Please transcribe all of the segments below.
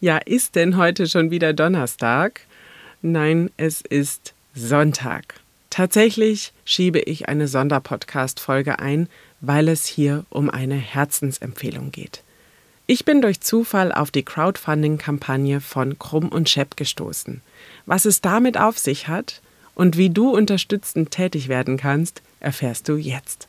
Ja, ist denn heute schon wieder Donnerstag? Nein, es ist Sonntag. Tatsächlich schiebe ich eine Sonderpodcast-Folge ein, weil es hier um eine Herzensempfehlung geht. Ich bin durch Zufall auf die Crowdfunding-Kampagne von Krumm und Schepp gestoßen. Was es damit auf sich hat und wie du unterstützend tätig werden kannst, erfährst du jetzt.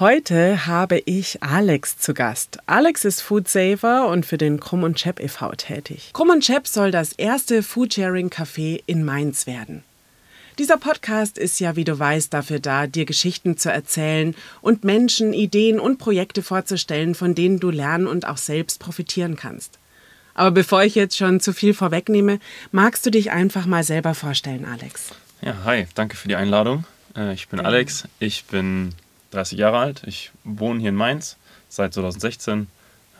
Heute habe ich Alex zu Gast. Alex ist Foodsaver und für den Krumm und Chep e.V. tätig. Krumm und Chep soll das erste Foodsharing-Café in Mainz werden. Dieser Podcast ist ja, wie du weißt, dafür da, dir Geschichten zu erzählen und Menschen, Ideen und Projekte vorzustellen, von denen du lernen und auch selbst profitieren kannst. Aber bevor ich jetzt schon zu viel vorwegnehme, magst du dich einfach mal selber vorstellen, Alex? Ja, hi, danke für die Einladung. Äh, ich bin Alex, ich bin 30 Jahre alt. Ich wohne hier in Mainz seit 2016,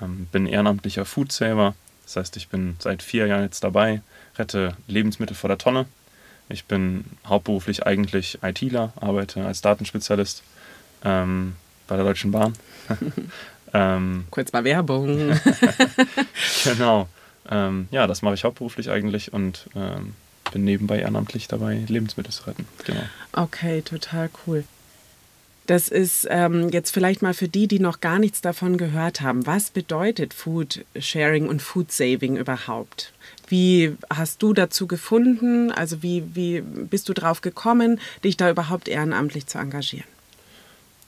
ähm, bin ehrenamtlicher Foodsaver. Das heißt, ich bin seit vier Jahren jetzt dabei, rette Lebensmittel vor der Tonne. Ich bin hauptberuflich eigentlich ITler, arbeite als Datenspezialist ähm, bei der Deutschen Bahn. ähm, Kurz mal Werbung. genau. Ähm, ja, das mache ich hauptberuflich eigentlich und ähm, bin nebenbei ehrenamtlich dabei, Lebensmittel zu retten. Genau. Okay, total cool. Das ist ähm, jetzt vielleicht mal für die, die noch gar nichts davon gehört haben. Was bedeutet Food Sharing und Food Saving überhaupt? Wie hast du dazu gefunden? Also wie, wie bist du drauf gekommen, dich da überhaupt ehrenamtlich zu engagieren?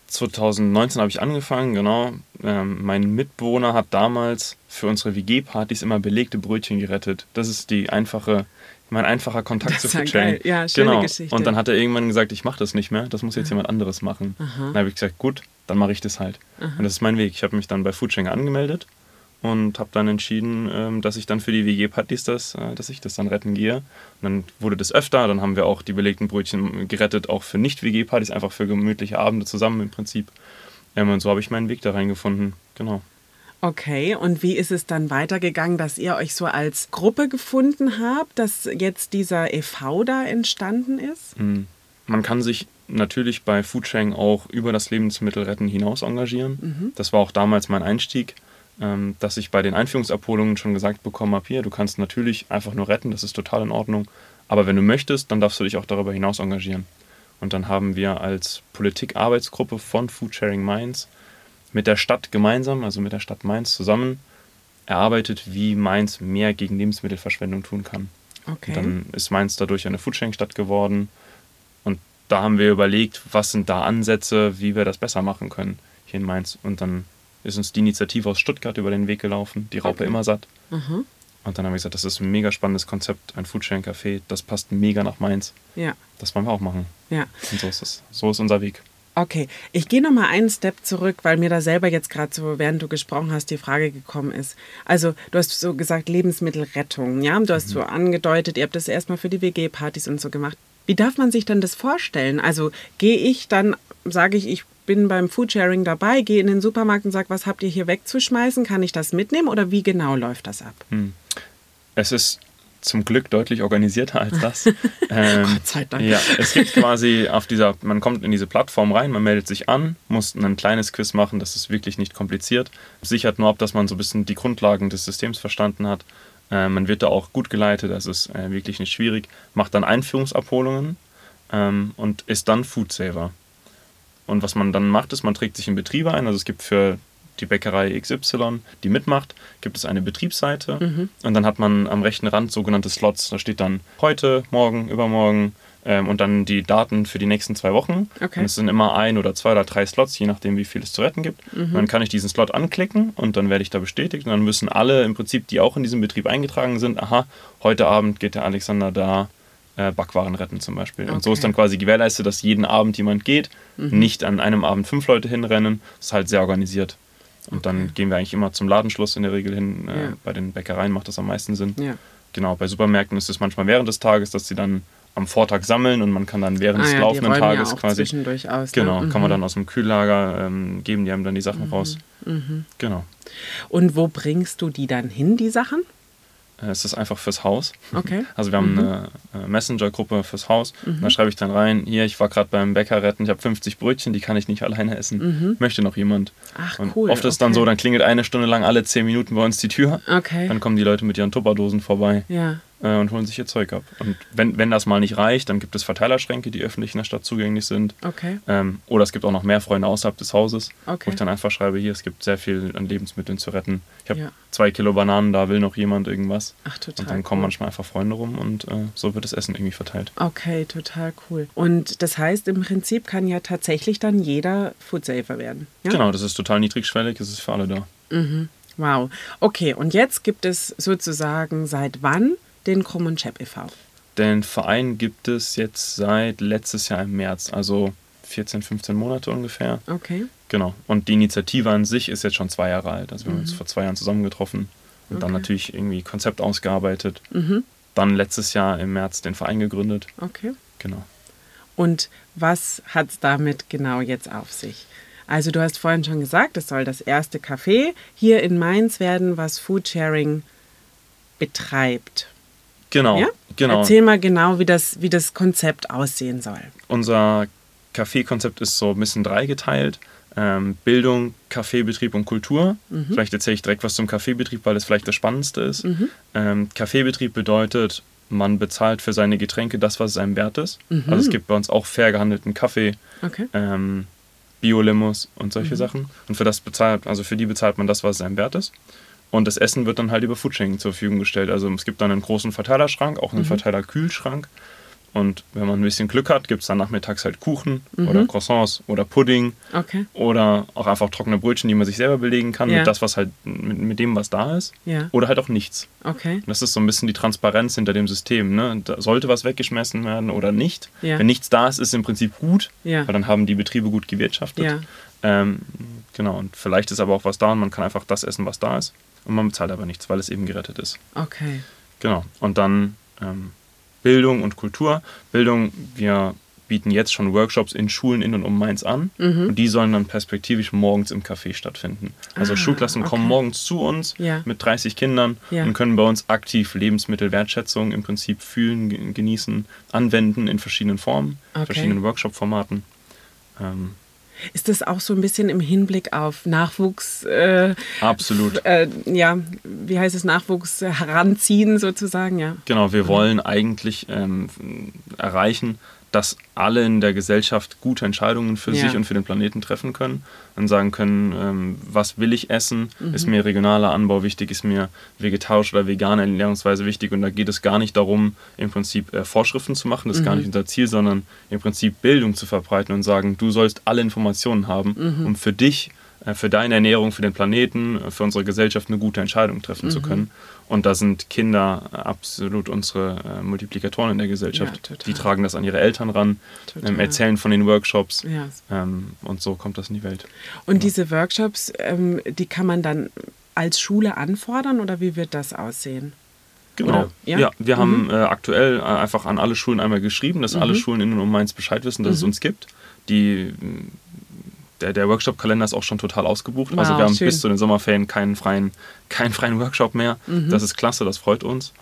2019 habe ich angefangen, genau. Ähm, mein Mitbewohner hat damals für unsere WG-Partys immer belegte Brötchen gerettet. Das ist die einfache mein einfacher Kontakt zu Foodsharing. Ja, schöne genau. Geschichte. Und dann hat er irgendwann gesagt, ich mache das nicht mehr, das muss jetzt ja. jemand anderes machen. Aha. Dann habe ich gesagt, gut, dann mache ich das halt. Aha. Und das ist mein Weg. Ich habe mich dann bei Foodsharing angemeldet und habe dann entschieden, ähm, dass ich dann für die WG-Partys das, äh, dass ich das dann retten gehe. Und dann wurde das öfter, dann haben wir auch die belegten Brötchen gerettet, auch für Nicht-WG-Partys, einfach für gemütliche Abende zusammen im Prinzip. Und so habe ich meinen Weg da reingefunden. Genau. Okay, und wie ist es dann weitergegangen, dass ihr euch so als Gruppe gefunden habt, dass jetzt dieser e.V. da entstanden ist? Hm. Man kann sich natürlich bei Foodsharing auch über das Lebensmittelretten hinaus engagieren. Mhm. Das war auch damals mein Einstieg, ähm, dass ich bei den Einführungsabholungen schon gesagt bekommen habe, hier, du kannst natürlich einfach nur retten, das ist total in Ordnung. Aber wenn du möchtest, dann darfst du dich auch darüber hinaus engagieren. Und dann haben wir als Politikarbeitsgruppe von Foodsharing Mainz mit der Stadt gemeinsam, also mit der Stadt Mainz zusammen, erarbeitet, wie Mainz mehr gegen Lebensmittelverschwendung tun kann. Okay. dann ist Mainz dadurch eine Foodsharing-Stadt geworden. Und da haben wir überlegt, was sind da Ansätze, wie wir das besser machen können hier in Mainz. Und dann ist uns die Initiative aus Stuttgart über den Weg gelaufen, die Raupe okay. immer satt. Mhm. Und dann haben wir gesagt, das ist ein mega spannendes Konzept, ein Foodsharing-Café, das passt mega nach Mainz. Ja. Das wollen wir auch machen. Ja. Und so ist es. So ist unser Weg. Okay, ich gehe noch mal einen Step zurück, weil mir da selber jetzt gerade so, während du gesprochen hast, die Frage gekommen ist. Also du hast so gesagt Lebensmittelrettung, ja? Du hast mhm. so angedeutet, ihr habt das erstmal für die WG-Partys und so gemacht. Wie darf man sich denn das vorstellen? Also gehe ich dann, sage ich, ich bin beim Foodsharing dabei, gehe in den Supermarkt und sage, was habt ihr hier wegzuschmeißen? Kann ich das mitnehmen oder wie genau läuft das ab? Hm. Es ist zum Glück deutlich organisierter als das. ähm, Gott sei Dank. Ja, es gibt quasi auf dieser, man kommt in diese Plattform rein, man meldet sich an, muss ein kleines Quiz machen, das ist wirklich nicht kompliziert. Sichert nur ab, dass man so ein bisschen die Grundlagen des Systems verstanden hat. Äh, man wird da auch gut geleitet, das ist äh, wirklich nicht schwierig. Macht dann Einführungsabholungen ähm, und ist dann Foodsaver. Und was man dann macht, ist, man trägt sich in Betriebe ein. Also es gibt für die Bäckerei XY, die mitmacht, gibt es eine Betriebsseite mhm. und dann hat man am rechten Rand sogenannte Slots. Da steht dann heute, morgen, übermorgen ähm, und dann die Daten für die nächsten zwei Wochen. Okay. Und es sind immer ein oder zwei oder drei Slots, je nachdem, wie viel es zu retten gibt. Mhm. Dann kann ich diesen Slot anklicken und dann werde ich da bestätigt und dann müssen alle im Prinzip, die auch in diesem Betrieb eingetragen sind, aha, heute Abend geht der Alexander da äh, Backwaren retten zum Beispiel. Okay. Und so ist dann quasi gewährleistet, dass jeden Abend jemand geht, mhm. nicht an einem Abend fünf Leute hinrennen. Das ist halt sehr organisiert. Und dann gehen wir eigentlich immer zum Ladenschluss in der Regel hin. Äh, Ja. Bei den Bäckereien macht das am meisten Sinn. Ja. Genau, bei Supermärkten ist es manchmal während des Tages, dass sie dann am Vortag sammeln und man kann dann während Ah des ja, laufenden Tages ja auch quasi. zwischendurch aus. Genau, ne? kann man Mhm. dann aus dem Kühllager ähm, geben, die haben dann die Sachen raus. Genau. Und wo bringst du die dann hin, die Sachen? Äh, Es ist einfach fürs Haus. Okay. Also wir haben eine äh, Messenger-Gruppe fürs Haus. Da schreibe ich dann rein, hier, ich war gerade beim Bäcker retten, ich habe 50 Brötchen, die kann ich nicht alleine essen. Möchte noch jemand? Ach, Und cool, oft ist dann okay. so, dann klingelt eine Stunde lang alle 10 Minuten bei uns die Tür. Okay. Dann kommen die Leute mit ihren Tupperdosen vorbei Ja. Äh, und holen sich ihr Zeug ab. Und wenn, wenn das mal nicht reicht, dann gibt es Verteilerschränke, die öffentlich in der Stadt zugänglich sind. Okay. Ähm, oder es gibt auch noch mehr Freunde außerhalb des Hauses, Okay. wo ich dann einfach schreibe, hier, es gibt sehr viel an Lebensmitteln zu retten. Ich habe Ja. zwei Kilo Bananen, da will noch jemand irgendwas. Ach, total. Und dann kommen cool. manchmal einfach Freunde rum und äh, so wird das Essen irgendwie verteilt. Okay, total cool. Und das heißt, im Prinzip kann ja tatsächlich dann jeder Foodsafer werden. Ja? Genau, das ist total niedrigschwellig, es ist für alle da. Wow. Okay, und jetzt gibt es sozusagen seit wann den und Chap e.V.? Den Verein gibt es jetzt seit letztes Jahr im März, also 14, 15 Monate ungefähr. Okay. Genau. Und die Initiative an sich ist jetzt schon zwei Jahre alt. Also wir haben uns vor zwei Jahren zusammengetroffen und dann Okay. natürlich irgendwie Konzept ausgearbeitet. Mhm. Dann letztes Jahr im März den Verein gegründet. Okay. Genau. Und was hat es damit genau jetzt auf sich? Also du hast vorhin schon gesagt, es soll das erste Café hier in Mainz werden, was Foodsharing betreibt. Genau. Ja? genau. Erzähl mal genau, wie das, wie das Konzept aussehen soll. Unser Café-Konzept ist so ein bisschen dreigeteilt. Ähm, Bildung, Kaffeebetrieb und Kultur. Mhm. Vielleicht erzähle ich direkt was zum Kaffeebetrieb, weil das vielleicht das Spannendste ist. Ähm, Kaffeebetrieb bedeutet, man bezahlt für seine Getränke das, was es einem wert ist. Also es gibt bei uns auch fair gehandelten Kaffee, Okay. ähm, Bio-Limos und solche Sachen. Und für das bezahlt, also für die bezahlt man das, was es einem wert ist. Und das Essen wird dann halt über Foodsharing zur Verfügung gestellt. Also es gibt dann einen großen Verteilerschrank, auch einen Verteilerkühlschrank. Und wenn man ein bisschen Glück hat, gibt es dann nachmittags halt Kuchen oder Croissants oder Pudding Okay. oder auch einfach trockene Brötchen, die man sich selber belegen kann Ja. mit das, was halt mit, mit dem, was da ist. Ja. Oder halt auch nichts. Okay. Und das ist so ein bisschen die Transparenz hinter dem System. Ne? Da sollte was weggeschmissen werden oder nicht. Ja. Wenn nichts da ist, ist im Prinzip gut, weil dann haben die Betriebe gut gewirtschaftet. Ja. Ähm, genau, und vielleicht ist aber auch was da und man kann einfach das essen, was da ist. Und man bezahlt aber nichts, weil es eben gerettet ist. Okay. Genau. Und dann ähm, Bildung und Kultur. Bildung, wir bieten jetzt schon Workshops in Schulen in und um Mainz an. Mhm. Und die sollen dann perspektivisch morgens im Café stattfinden. Also Ah, Schulklassen kommen okay. morgens zu uns Ja. mit 30 Kindern Ja. und können bei uns aktiv Lebensmittelwertschätzung im Prinzip fühlen, ge- genießen, anwenden in verschiedenen Formen, Okay. verschiedenen Workshop-Formaten. Ähm, Ist das auch so ein bisschen im Hinblick auf Nachwuchs, äh, absolut. äh, ja, wie heißt es, Nachwuchs heranziehen sozusagen, ja? Genau, wir wollen eigentlich ähm, erreichen, dass alle in der Gesellschaft gute Entscheidungen für Ja. sich und für den Planeten treffen können und sagen können, ähm, was will ich essen? Mhm. Ist mir regionaler Anbau wichtig? Ist mir vegetarisch oder vegane Ernährungsweise wichtig? Und da geht es gar nicht darum, im Prinzip äh, Vorschriften zu machen, das ist gar Mhm. nicht unser Ziel, sondern im Prinzip Bildung zu verbreiten und sagen, du sollst alle Informationen haben, Mhm. um für dich äh, für deine Ernährung, für den Planeten, äh, für unsere Gesellschaft eine gute Entscheidung treffen Mhm. zu können. Und da sind Kinder absolut unsere äh, Multiplikatoren in der Gesellschaft. Ja, die tragen das an ihre Eltern ran, ähm, erzählen von den Workshops Ja. ähm, und so kommt das in die Welt. Und diese Workshops, ähm, die kann man dann als Schule anfordern oder wie wird das aussehen? Genau. Ja, Ja? Mhm. wir haben äh, aktuell äh, einfach an alle Schulen einmal geschrieben, dass alle Schulen in und um Mainz Bescheid wissen, dass es Mhm. uns gibt. Die, der, der Workshop-Kalender ist auch schon total ausgebucht. also Wow, wir haben schön. bis zu den Sommerferien keinen freien, keinen freien Workshop mehr. Mhm. Das ist klasse, das freut uns.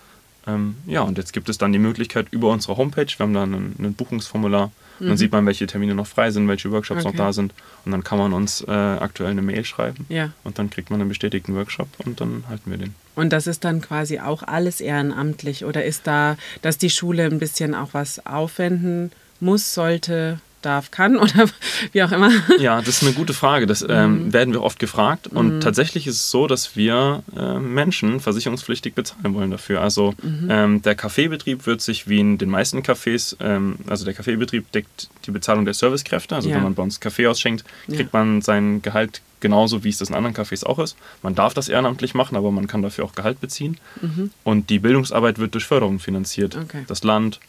Ähm, ja, und jetzt gibt es dann die Möglichkeit über unsere Homepage, wir haben da ein, ein Buchungsformular, dann sieht man, welche Termine noch frei sind, welche Workshops Mhm. Okay. noch da sind. Und dann kann man uns äh, aktuell eine Mail schreiben. Ja. Und dann kriegt man einen bestätigten Workshop und dann halten wir den. Und das ist dann quasi auch alles ehrenamtlich oder ist da, dass die Schule ein bisschen auch was aufwenden muss, sollte, darf, kann oder wie auch immer? Ja, das ist eine gute Frage. Das ähm, werden wir oft gefragt. Und tatsächlich ist es so, dass wir äh, Menschen versicherungspflichtig bezahlen wollen dafür. Also ähm, der Kaffeebetrieb wird sich wie in den meisten Cafés, ähm, also der Kaffeebetrieb deckt die Bezahlung der Servicekräfte. Also Ja. wenn man bei uns Kaffee ausschenkt, Ja. kriegt man sein Gehalt genauso, wie es das in anderen Cafés auch ist. Man darf das ehrenamtlich machen, aber man kann dafür auch Gehalt beziehen. Und die Bildungsarbeit wird durch Förderung finanziert. Okay. Das Land,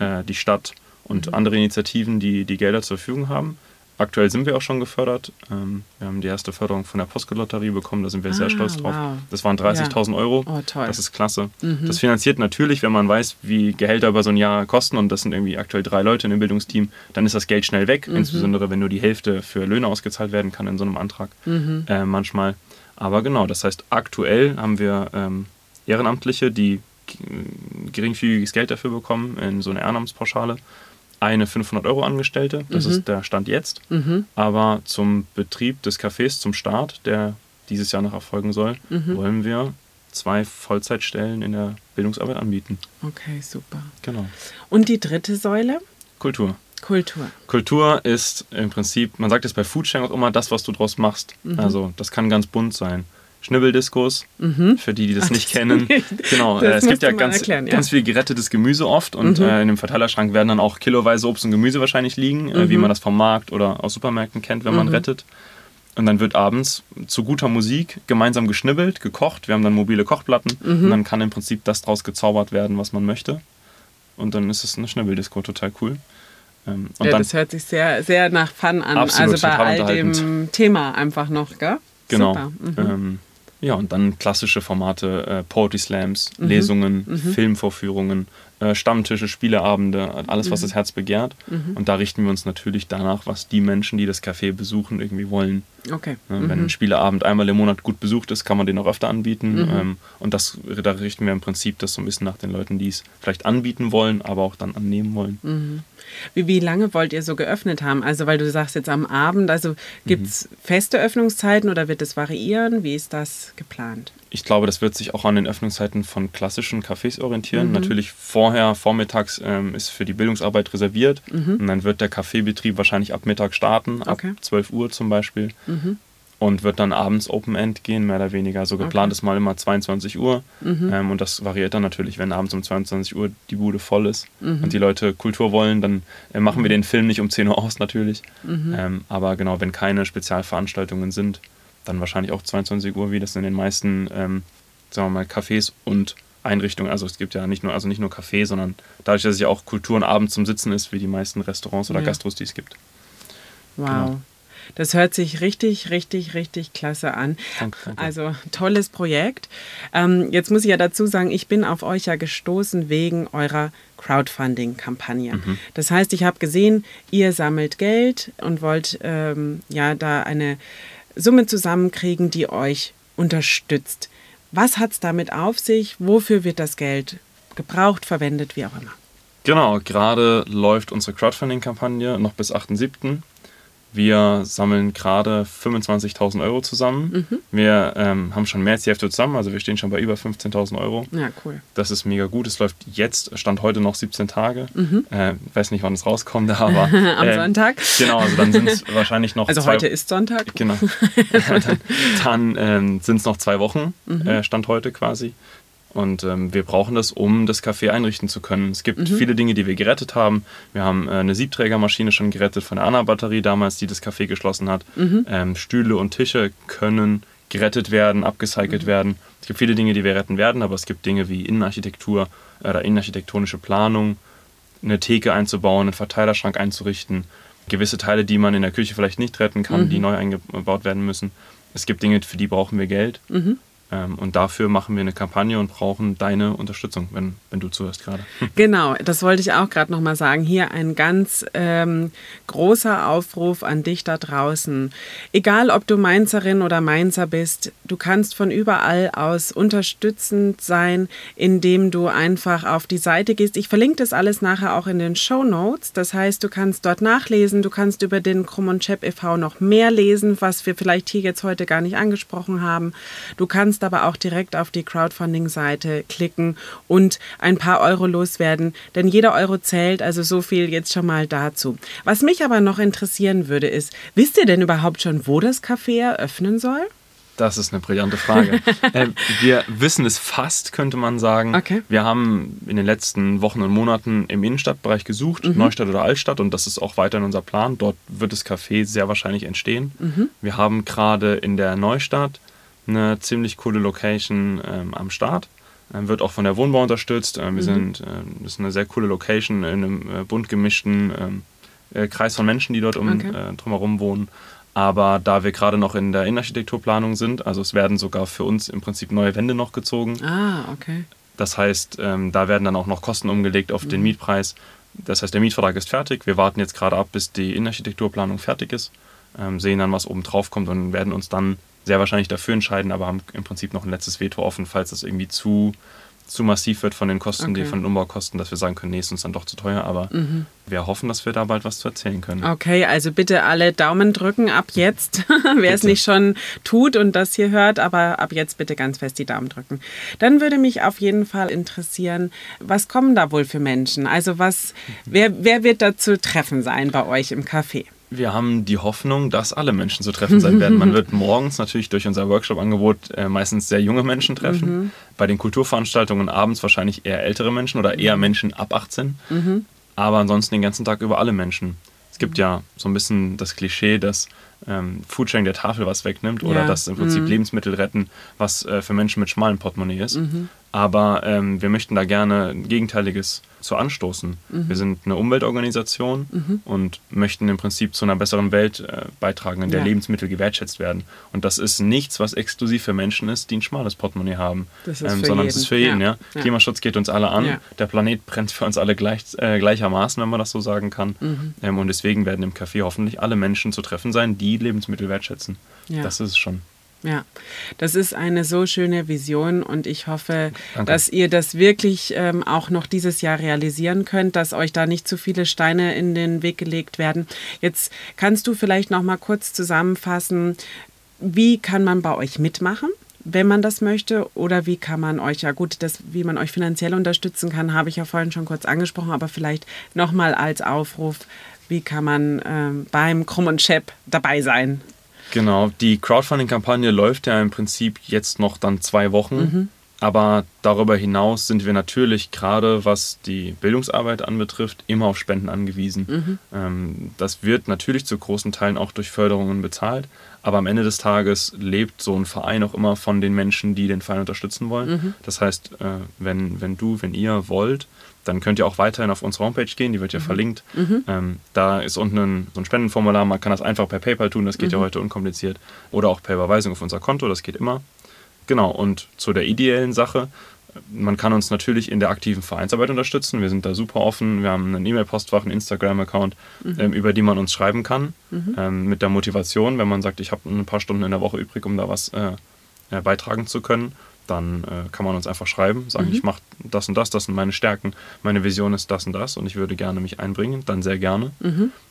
äh, die Stadt und andere Initiativen, die die Gelder zur Verfügung haben. aktuell sind wir auch schon gefördert. Ähm, wir haben die erste Förderung von der Postcode-Lotterie bekommen, da sind wir ah, sehr stolz drauf. Wow. Das waren 30.000 ja. Euro. Oh, toll. Das ist klasse. Mhm. Das finanziert natürlich, wenn man weiß, wie Gehälter über so ein Jahr kosten und das sind irgendwie aktuell drei Leute in dem Bildungsteam, dann ist das Geld schnell weg, mhm. insbesondere wenn nur die Hälfte für Löhne ausgezahlt werden kann in so einem Antrag mhm. äh, manchmal. Aber genau, das heißt, aktuell haben wir ähm, Ehrenamtliche, die geringfügiges Geld dafür bekommen in so eine Ehrenamtspauschale eine 500-Euro-Angestellte, das mhm. ist der Stand jetzt. Mhm. Aber zum Betrieb des Cafés, zum Start, der dieses Jahr noch erfolgen soll, mhm. wollen wir zwei Vollzeitstellen in der Bildungsarbeit anbieten. Okay, super. Genau. Und die dritte Säule? Kultur. Kultur. Kultur ist im Prinzip, man sagt es bei Foodsharing auch immer, das, was du draus machst. Mhm. Also das kann ganz bunt sein. Schnibbeldiskus, mhm. für die, die das Ach, nicht kennen. genau, äh, es gibt ja ganz, erklären, ja. ganz viel gerettetes Gemüse oft und mhm. äh, in dem Verteilerschrank werden dann auch kiloweise Obst und Gemüse wahrscheinlich liegen, äh, wie mhm. man das vom Markt oder aus Supermärkten kennt, wenn man mhm. rettet. Und dann wird abends zu guter Musik gemeinsam geschnibbelt, gekocht. Wir haben dann mobile Kochplatten mhm. und dann kann im Prinzip das draus gezaubert werden, was man möchte. Und dann ist es eine Schnibbeldisco, total cool. Ähm, ja, dann, das hört sich sehr, sehr nach Fun an. Absolut, also bei all dem Thema einfach noch, gell? Genau. Mhm. Ähm, ja, und dann klassische Formate, äh, Poetry Slams, mhm. Lesungen, mhm. Filmvorführungen, Stammtische, Spieleabende, alles, was mhm. das Herz begehrt. Mhm. Und da richten wir uns natürlich danach, was die Menschen, die das Café besuchen, irgendwie wollen. Okay. Wenn ein mhm. Spieleabend einmal im Monat gut besucht ist, kann man den auch öfter anbieten. Mhm. Ähm, und das, da richten wir im Prinzip das so ein bisschen nach den Leuten, die es vielleicht anbieten wollen, aber auch dann annehmen wollen. Mhm. Wie, wie lange wollt ihr so geöffnet haben? Also, weil du sagst jetzt am Abend, also gibt es feste Öffnungszeiten oder wird es variieren? Wie ist das geplant? Ich glaube, das wird sich auch an den Öffnungszeiten von klassischen Cafés orientieren. Mhm. Natürlich vorher, vormittags ähm, ist für die Bildungsarbeit reserviert mhm. und dann wird der Kaffeebetrieb wahrscheinlich ab Mittag starten, okay. ab 12 Uhr zum Beispiel. Mhm. Und wird dann abends Open End gehen, mehr oder weniger. So geplant okay. ist mal immer 22 Uhr. Mhm. Ähm, und das variiert dann natürlich, wenn abends um 22 Uhr die Bude voll ist mhm. und die Leute Kultur wollen, dann äh, machen wir den Film nicht um 10 Uhr aus natürlich. Mhm. Ähm, aber genau, wenn keine Spezialveranstaltungen sind, dann wahrscheinlich auch 22 Uhr, wie das in den meisten, ähm, sagen wir mal, Cafés und Einrichtungen, also es gibt ja nicht nur, also nicht nur Café, sondern dadurch, dass es ja auch Kultur und Abend zum Sitzen ist, wie die meisten Restaurants oder ja. Gastros, die es gibt. Wow. Genau. Das hört sich richtig, richtig, richtig klasse an. Danke, danke. Also tolles Projekt. Ähm, jetzt muss ich ja dazu sagen, ich bin auf euch ja gestoßen wegen eurer Crowdfunding-Kampagne. Mhm. Das heißt, ich habe gesehen, ihr sammelt Geld und wollt ähm, ja da eine Summe zusammenkriegen, die euch unterstützt. Was hat es damit auf sich? Wofür wird das Geld gebraucht, verwendet, wie auch immer? Genau, gerade läuft unsere Crowdfunding-Kampagne noch bis 8.7. Wir sammeln gerade 25.000 Euro zusammen. Mhm. Wir ähm, haben schon mehr als die Hälfte zusammen, also wir stehen schon bei über 15.000 Euro. Ja, cool. Das ist mega gut. Es läuft jetzt, Stand heute noch 17 Tage. Mhm. Äh, weiß nicht, wann es rauskommt, aber. Am äh, Sonntag? Genau, also dann sind es wahrscheinlich noch. Also zwei, heute ist Sonntag? Genau. dann, dann ähm, sind es noch zwei Wochen, mhm. äh, Stand heute quasi. Und ähm, wir brauchen das, um das Café einrichten zu können. Es gibt mhm. viele Dinge, die wir gerettet haben. Wir haben äh, eine Siebträgermaschine schon gerettet von der Anna-Batterie damals, die das Café geschlossen hat. Mhm. Ähm, Stühle und Tische können gerettet werden, abgecycelt mhm. werden. Es gibt viele Dinge, die wir retten werden, aber es gibt Dinge wie Innenarchitektur äh, oder innenarchitektonische Planung, eine Theke einzubauen, einen Verteilerschrank einzurichten, gewisse Teile, die man in der Küche vielleicht nicht retten kann, die mhm. neu eingebaut werden müssen. Es gibt Dinge, für die brauchen wir Geld. Mhm. Ähm, und dafür machen wir eine Kampagne und brauchen deine Unterstützung, wenn, wenn du zuhörst gerade. Genau, das wollte ich auch gerade nochmal sagen. Hier ein ganz ähm, großer Aufruf an dich da draußen. Egal, ob du Mainzerin oder Mainzer bist, du kannst von überall aus unterstützend sein, indem du einfach auf die Seite gehst. Ich verlinke das alles nachher auch in den Show Notes. Das heißt, du kannst dort nachlesen, du kannst über den Krumm und Chep e.V. noch mehr lesen, was wir vielleicht hier jetzt heute gar nicht angesprochen haben. Du kannst kannst aber auch direkt auf die Crowdfunding-Seite klicken und ein paar Euro loswerden, denn jeder Euro zählt, also so viel jetzt schon mal dazu. Was mich aber noch interessieren würde, ist, wisst ihr denn überhaupt schon, wo das Café eröffnen soll? Das ist eine brillante Frage. äh, wir wissen es fast, könnte man sagen. Okay. Wir haben in den letzten Wochen und Monaten im Innenstadtbereich gesucht, mhm. Neustadt oder Altstadt, und das ist auch weiterhin unser Plan. Dort wird das Café sehr wahrscheinlich entstehen. Mhm. Wir haben gerade in der Neustadt eine ziemlich coole Location ähm, am Start. Ähm, wird auch von der Wohnbau unterstützt. Ähm, wir mhm. sind, ähm, das ist eine sehr coole Location in einem äh, bunt gemischten ähm, äh, Kreis von Menschen, die dort um, Okay. äh, drumherum wohnen. Aber da wir gerade noch in der Innenarchitekturplanung sind, also es werden sogar für uns im Prinzip neue Wände noch gezogen. Ah, okay. Das heißt, ähm, da werden dann auch noch Kosten umgelegt auf Mhm. den Mietpreis. Das heißt, der Mietvertrag ist fertig. Wir warten jetzt gerade ab, bis die Innenarchitekturplanung fertig ist, ähm, sehen dann, was oben drauf kommt und werden uns dann sehr wahrscheinlich dafür entscheiden, aber haben im Prinzip noch ein letztes Veto offen, falls das irgendwie zu, zu massiv wird von den Kosten, die Okay. von den Umbaukosten, dass wir sagen können, nee, ist uns dann doch zu teuer. Aber Mhm. wir hoffen, dass wir da bald was zu erzählen können. Okay, also bitte alle Daumen drücken ab jetzt, wer es nicht schon tut und das hier hört, aber ab jetzt bitte ganz fest die Daumen drücken. Dann würde mich auf jeden Fall interessieren, was kommen da wohl für Menschen? Also was, wer, wer wird da zu treffen sein bei euch im Café? Wir haben die Hoffnung, dass alle Menschen zu treffen sein werden. Man wird morgens natürlich durch unser Workshop-Angebot äh, meistens sehr junge Menschen treffen. Bei den Kulturveranstaltungen abends wahrscheinlich eher ältere Menschen oder eher Menschen ab 18. Aber ansonsten den ganzen Tag über alle Menschen. Es gibt ja so ein bisschen das Klischee, dass ähm, Foodsharing der Tafel was wegnimmt oder Ja. dass im Prinzip Lebensmittel retten, was äh, für Menschen mit schmalem Portemonnaie ist. Aber ähm, wir möchten da gerne Gegenteiliges zu anstoßen. Wir sind eine Umweltorganisation und möchten im Prinzip zu einer besseren Welt äh, beitragen, in der Ja. Lebensmittel gewertschätzt werden. Und das ist nichts, was exklusiv für Menschen ist, die ein schmales Portemonnaie haben, Das ist für sondern es ist für jeden. Ja. Ja. Klimaschutz geht uns alle an. Der Planet brennt für uns alle gleich, äh, gleichermaßen, wenn man das so sagen kann. Mhm. Ähm, und deswegen werden im Café hoffentlich alle Menschen zu treffen sein, die Lebensmittel wertschätzen. Das ist es schon. Ja, das ist eine so schöne Vision und ich hoffe, Danke. dass ihr das wirklich ähm, auch noch dieses Jahr realisieren könnt, dass euch da nicht zu viele Steine in den Weg gelegt werden. Jetzt kannst du vielleicht noch mal kurz zusammenfassen, wie kann man bei euch mitmachen? Wenn man das möchte, oder wie kann man euch, ja gut, das, wie man euch finanziell unterstützen kann, habe ich ja vorhin schon kurz angesprochen, aber vielleicht nochmal als Aufruf, wie kann man ähm, beim Krumm und Schepp dabei sein? Genau, die Crowdfunding-Kampagne läuft ja im Prinzip jetzt noch dann zwei Wochen. Aber darüber hinaus sind wir natürlich gerade, was die Bildungsarbeit anbetrifft, immer auf Spenden angewiesen. Ähm, das wird natürlich zu großen Teilen auch durch Förderungen bezahlt. Aber am Ende des Tages lebt so ein Verein auch immer von den Menschen, die den Verein unterstützen wollen. Das heißt, äh, wenn, wenn du, wenn ihr wollt, dann könnt ihr auch weiterhin auf unsere Homepage gehen, die wird ja verlinkt. Ähm, da ist unten ein, so ein Spendenformular, man kann das einfach per PayPal tun, das geht ja heute unkompliziert. Oder auch per Überweisung auf unser Konto, das geht immer. Genau, und zu der ideellen Sache, man kann uns natürlich in der aktiven Vereinsarbeit unterstützen. Wir sind da super offen. Wir haben einen E-Mail-Postfach, einen Instagram-Account, ähm, über die man uns schreiben kann. Ähm, mit der Motivation, wenn man sagt, ich habe ein paar Stunden in der Woche übrig, um da was äh, äh, beitragen zu können, dann äh, kann man uns einfach schreiben, sagen, ich mache das und das, das sind meine Stärken, meine Vision ist das und das und ich würde gerne mich einbringen, dann sehr gerne.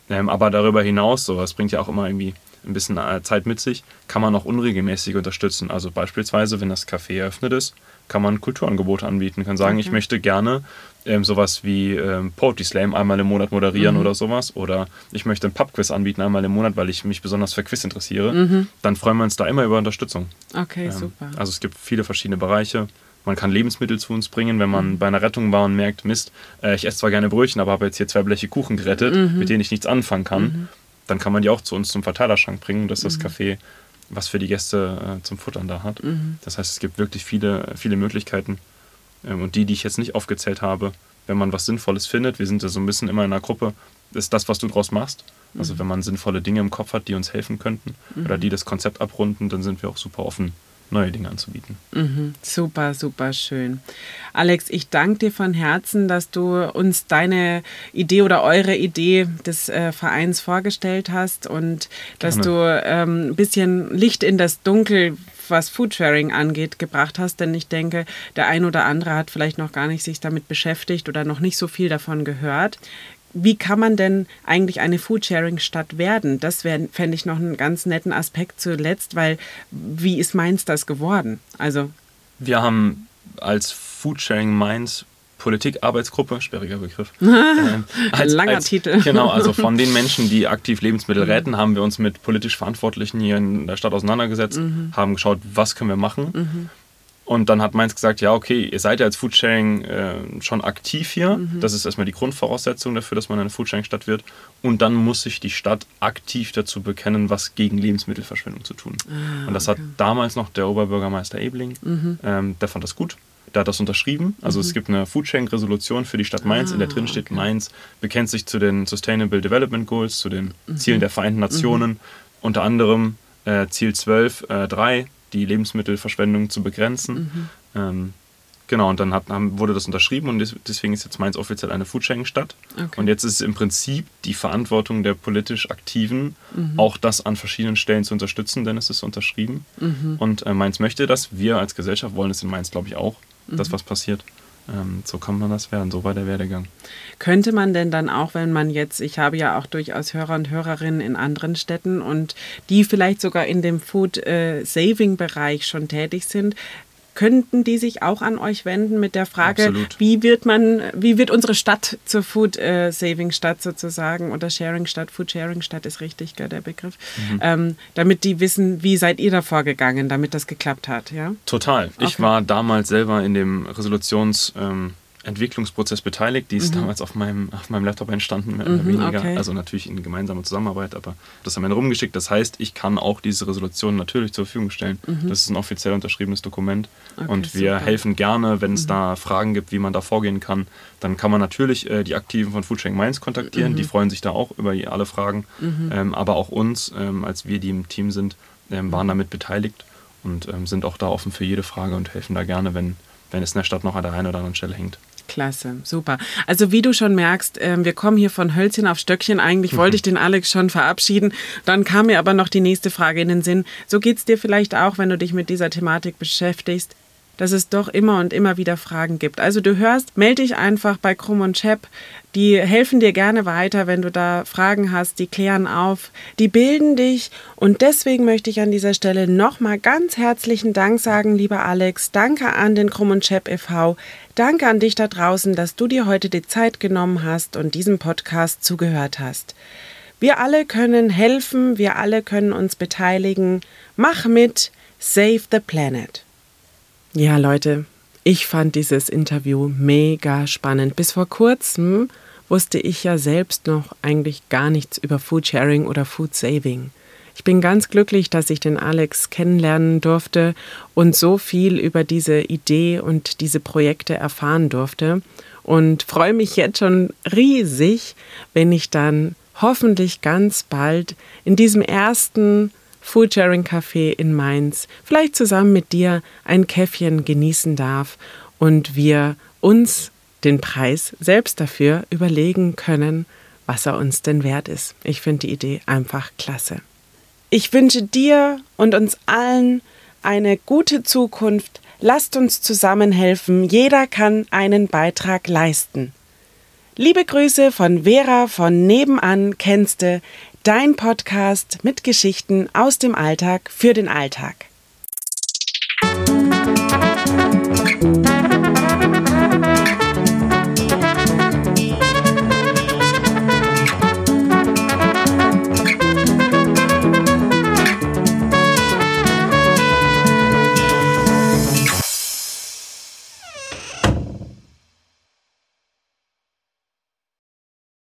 Ähm, aber darüber hinaus, so, das bringt ja auch immer irgendwie ein bisschen äh, Zeit mit sich, kann man auch unregelmäßig unterstützen. Also beispielsweise, wenn das Café eröffnet ist, kann man Kulturangebote anbieten, kann sagen, ich möchte gerne ähm, sowas wie ähm, Poetry Slam einmal im Monat moderieren oder sowas oder ich möchte ein Pubquiz anbieten einmal im Monat, weil ich mich besonders für Quiz interessiere, dann freuen wir uns da immer über Unterstützung. Okay, Ähm, super. Also es gibt viele verschiedene Bereiche. Man kann Lebensmittel zu uns bringen, wenn man bei einer Rettung war und merkt, Mist, äh, ich esse zwar gerne Brötchen, aber habe jetzt hier zwei Bleche Kuchen gerettet, mit denen ich nichts anfangen kann. Dann kann man die auch zu uns zum Verteilerschrank bringen. Das ist das Café, was für die Gäste äh, zum Futtern da hat. Das heißt, es gibt wirklich viele, viele Möglichkeiten. Ähm, und die, die ich jetzt nicht aufgezählt habe, wenn man was Sinnvolles findet, wir sind ja so ein bisschen immer in einer Gruppe, ist das, was du draus machst. Also wenn man sinnvolle Dinge im Kopf hat, die uns helfen könnten oder die das Konzept abrunden, dann sind wir auch super offen, neue Dinge anzubieten. Mhm, super, super schön. Alex, ich danke dir von Herzen, dass du uns deine Idee oder eure Idee des äh, Vereins vorgestellt hast und dass du ähm, ein bisschen Licht in das Dunkel, was Foodsharing angeht, gebracht hast. Denn ich denke, der ein oder andere hat vielleicht noch gar nicht sich damit beschäftigt oder noch nicht so viel davon gehört. Wie kann man denn eigentlich eine Foodsharing-Stadt werden? Das fände ich noch einen ganz netten Aspekt zuletzt, weil wie ist Mainz das geworden? Also Wir haben als Foodsharing Mainz Politikarbeitsgruppe, sperriger Begriff. ähm, Langer Titel. Genau, also von den Menschen, die aktiv Lebensmittel retten, haben wir uns mit politisch Verantwortlichen hier in der Stadt auseinandergesetzt, haben geschaut, was können wir machen. Und dann hat Mainz gesagt, ja, okay, ihr seid ja als Foodsharing äh, schon aktiv hier. Das ist erstmal die Grundvoraussetzung dafür, dass man eine Foodsharing-Stadt wird. Und dann muss sich die Stadt aktiv dazu bekennen, was gegen Lebensmittelverschwendung zu tun. und das hat damals noch der Oberbürgermeister Ebling, ähm, der fand das gut. Der hat das unterschrieben. Also mhm. es gibt eine Foodsharing-Resolution für die Stadt Mainz, ah, in der ah, drin steht, okay. Mainz bekennt sich zu den Sustainable Development Goals, zu den mhm. Zielen der Vereinten Nationen, mhm. unter anderem äh, Ziel 12.3, äh, die Lebensmittelverschwendung zu begrenzen. Mhm. Ähm, Genau, und dann hat, wurde das unterschrieben und deswegen ist jetzt Mainz offiziell eine Foodsharing-Stadt. Okay. Und jetzt ist es im Prinzip die Verantwortung der politisch Aktiven, mhm. auch das an verschiedenen Stellen zu unterstützen, denn es ist unterschrieben. Mhm. Und äh, Mainz möchte das. Wir als Gesellschaft wollen es in Mainz, glaube ich, auch, mhm. dass was passiert. Ähm, so kann man das werden, so war der Werdegang. Könnte man denn dann auch, wenn man jetzt, ich habe ja auch durchaus Hörer und Hörerinnen in anderen Städten und die vielleicht sogar in dem Food-Saving-Bereich äh, schon tätig sind, könnten die sich auch an euch wenden mit der Frage, Absolut. wie wird man, wie wird unsere Stadt zur Food äh, Saving Stadt sozusagen oder Sharing Stadt, Food Sharing Stadt ist richtig, gell, der Begriff, mhm. ähm, damit die wissen, wie seid ihr da vorgegangen, damit das geklappt hat, ja? Total. Okay. Ich war damals selber in dem Resolutions ähm, Entwicklungsprozess beteiligt. Die ist mhm. damals auf meinem, auf meinem Laptop entstanden, mehr oder mhm, weniger. Okay. Also natürlich in gemeinsamer Zusammenarbeit, aber das haben wir rumgeschickt. Das heißt, ich kann auch diese Resolution natürlich zur Verfügung stellen. Mhm. Das ist ein offiziell unterschriebenes Dokument. Okay, und wir super. helfen gerne, wenn es mhm. da Fragen gibt, wie man da vorgehen kann. Dann kann man natürlich äh, die Aktiven von Foodsharing Mainz kontaktieren. Mhm. Die freuen sich da auch über alle Fragen. Mhm. Ähm, aber auch uns, ähm, als wir, die im Team sind, ähm, waren damit beteiligt und ähm, sind auch da offen für jede Frage und helfen da gerne, wenn, wenn es in der Stadt noch an der einen oder anderen Stelle hängt. Klasse, super. Also wie du schon merkst, äh, wir kommen hier von Hölzchen auf Stöckchen. Eigentlich mhm. wollte ich den Alex schon verabschieden. Dann kam mir aber noch die nächste Frage in den Sinn. So geht es dir vielleicht auch, wenn du dich mit dieser Thematik beschäftigst dass es doch immer und immer wieder Fragen gibt. Also du hörst, melde dich einfach bei Krumm und Chep. Die helfen dir gerne weiter, wenn du da Fragen hast. Die klären auf, die bilden dich. Und deswegen möchte ich an dieser Stelle nochmal ganz herzlichen Dank sagen, lieber Alex. Danke an den Krumm und Chep e.V. Danke an dich da draußen, dass du dir heute die Zeit genommen hast und diesem Podcast zugehört hast. Wir alle können helfen, wir alle können uns beteiligen. Mach mit, save the planet. Ja, Leute, ich fand dieses Interview mega spannend. Bis vor kurzem wusste ich ja selbst noch eigentlich gar nichts über Foodsharing oder Food Saving. Ich bin ganz glücklich, dass ich den Alex kennenlernen durfte und so viel über diese Idee und diese Projekte erfahren durfte und freue mich jetzt schon riesig, wenn ich dann hoffentlich ganz bald in diesem ersten Foodsharing Café in Mainz vielleicht zusammen mit dir ein Käffchen genießen darf und wir uns den Preis selbst dafür überlegen können, was er uns denn wert ist. Ich finde die Idee einfach klasse. Ich wünsche dir und uns allen eine gute Zukunft. Lasst uns zusammenhelfen. Jeder kann einen Beitrag leisten. Liebe Grüße von Vera von Nebenan Kennste, dein Podcast mit Geschichten aus dem Alltag für den Alltag.